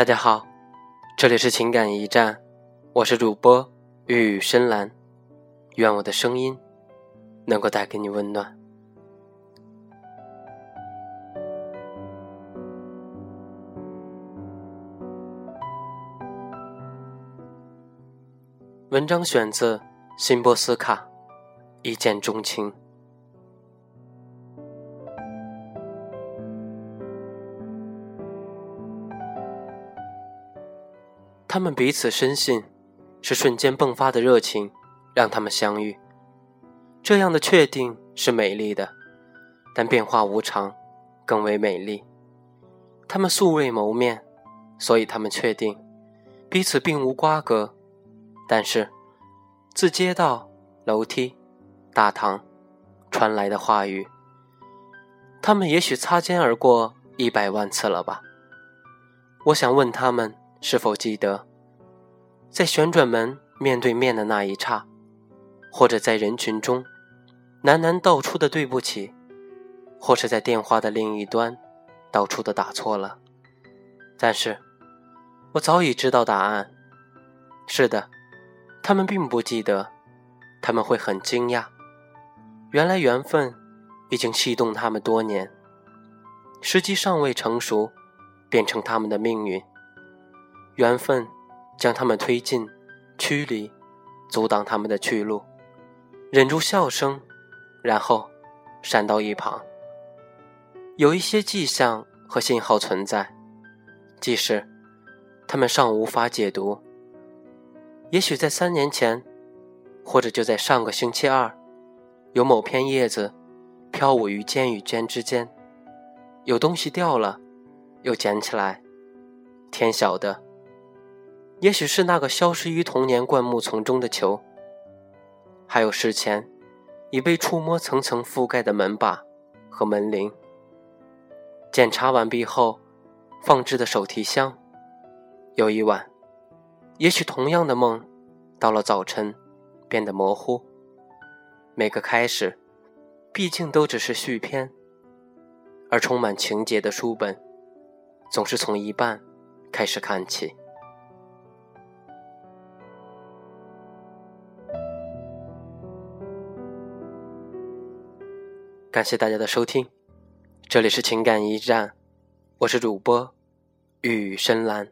大家好，这里是情感驿站，我是主播玉宇深蓝，愿我的声音能够带给你温暖。文章选自辛波斯卡，一见钟情。他们彼此深信，是瞬间迸发的热情让他们相遇。这样的确定是美丽的，但变化无常更为美丽。他们素未谋面，所以他们确定彼此并无瓜葛。但是，自街道、楼梯、大堂传来的话语，他们也许擦肩而过一百万次了吧？我想问他们。是否记得，在旋转门面对面的那一刹，或者在人群中喃喃道出的对不起，或是在电话的另一端道出的打错了？但是，我早已知道答案。是的，他们并不记得，他们会很惊讶。原来缘分已经系动他们多年，时机尚未成熟，变成他们的命运。缘分将他们推进、驱离、阻挡他们的去路，忍住笑声，然后闪到一旁。有一些迹象和信号存在，即使他们尚无法解读。也许在三年前，或者就在上个星期二，有某片叶子飘舞于间与间之间，有东西掉了，又捡起来，天晓得。也许是那个消失于童年灌木丛中的球，还有事前已被触摸层层覆盖的门把和门铃。检查完毕后，放置的手提箱。有一晚，也许同样的梦，到了早晨，变得模糊。每个开始，毕竟都只是续篇，而充满情节的书本，总是从一半开始看起。感谢大家的收听，这里是情感驿站，我是主播雨深蓝。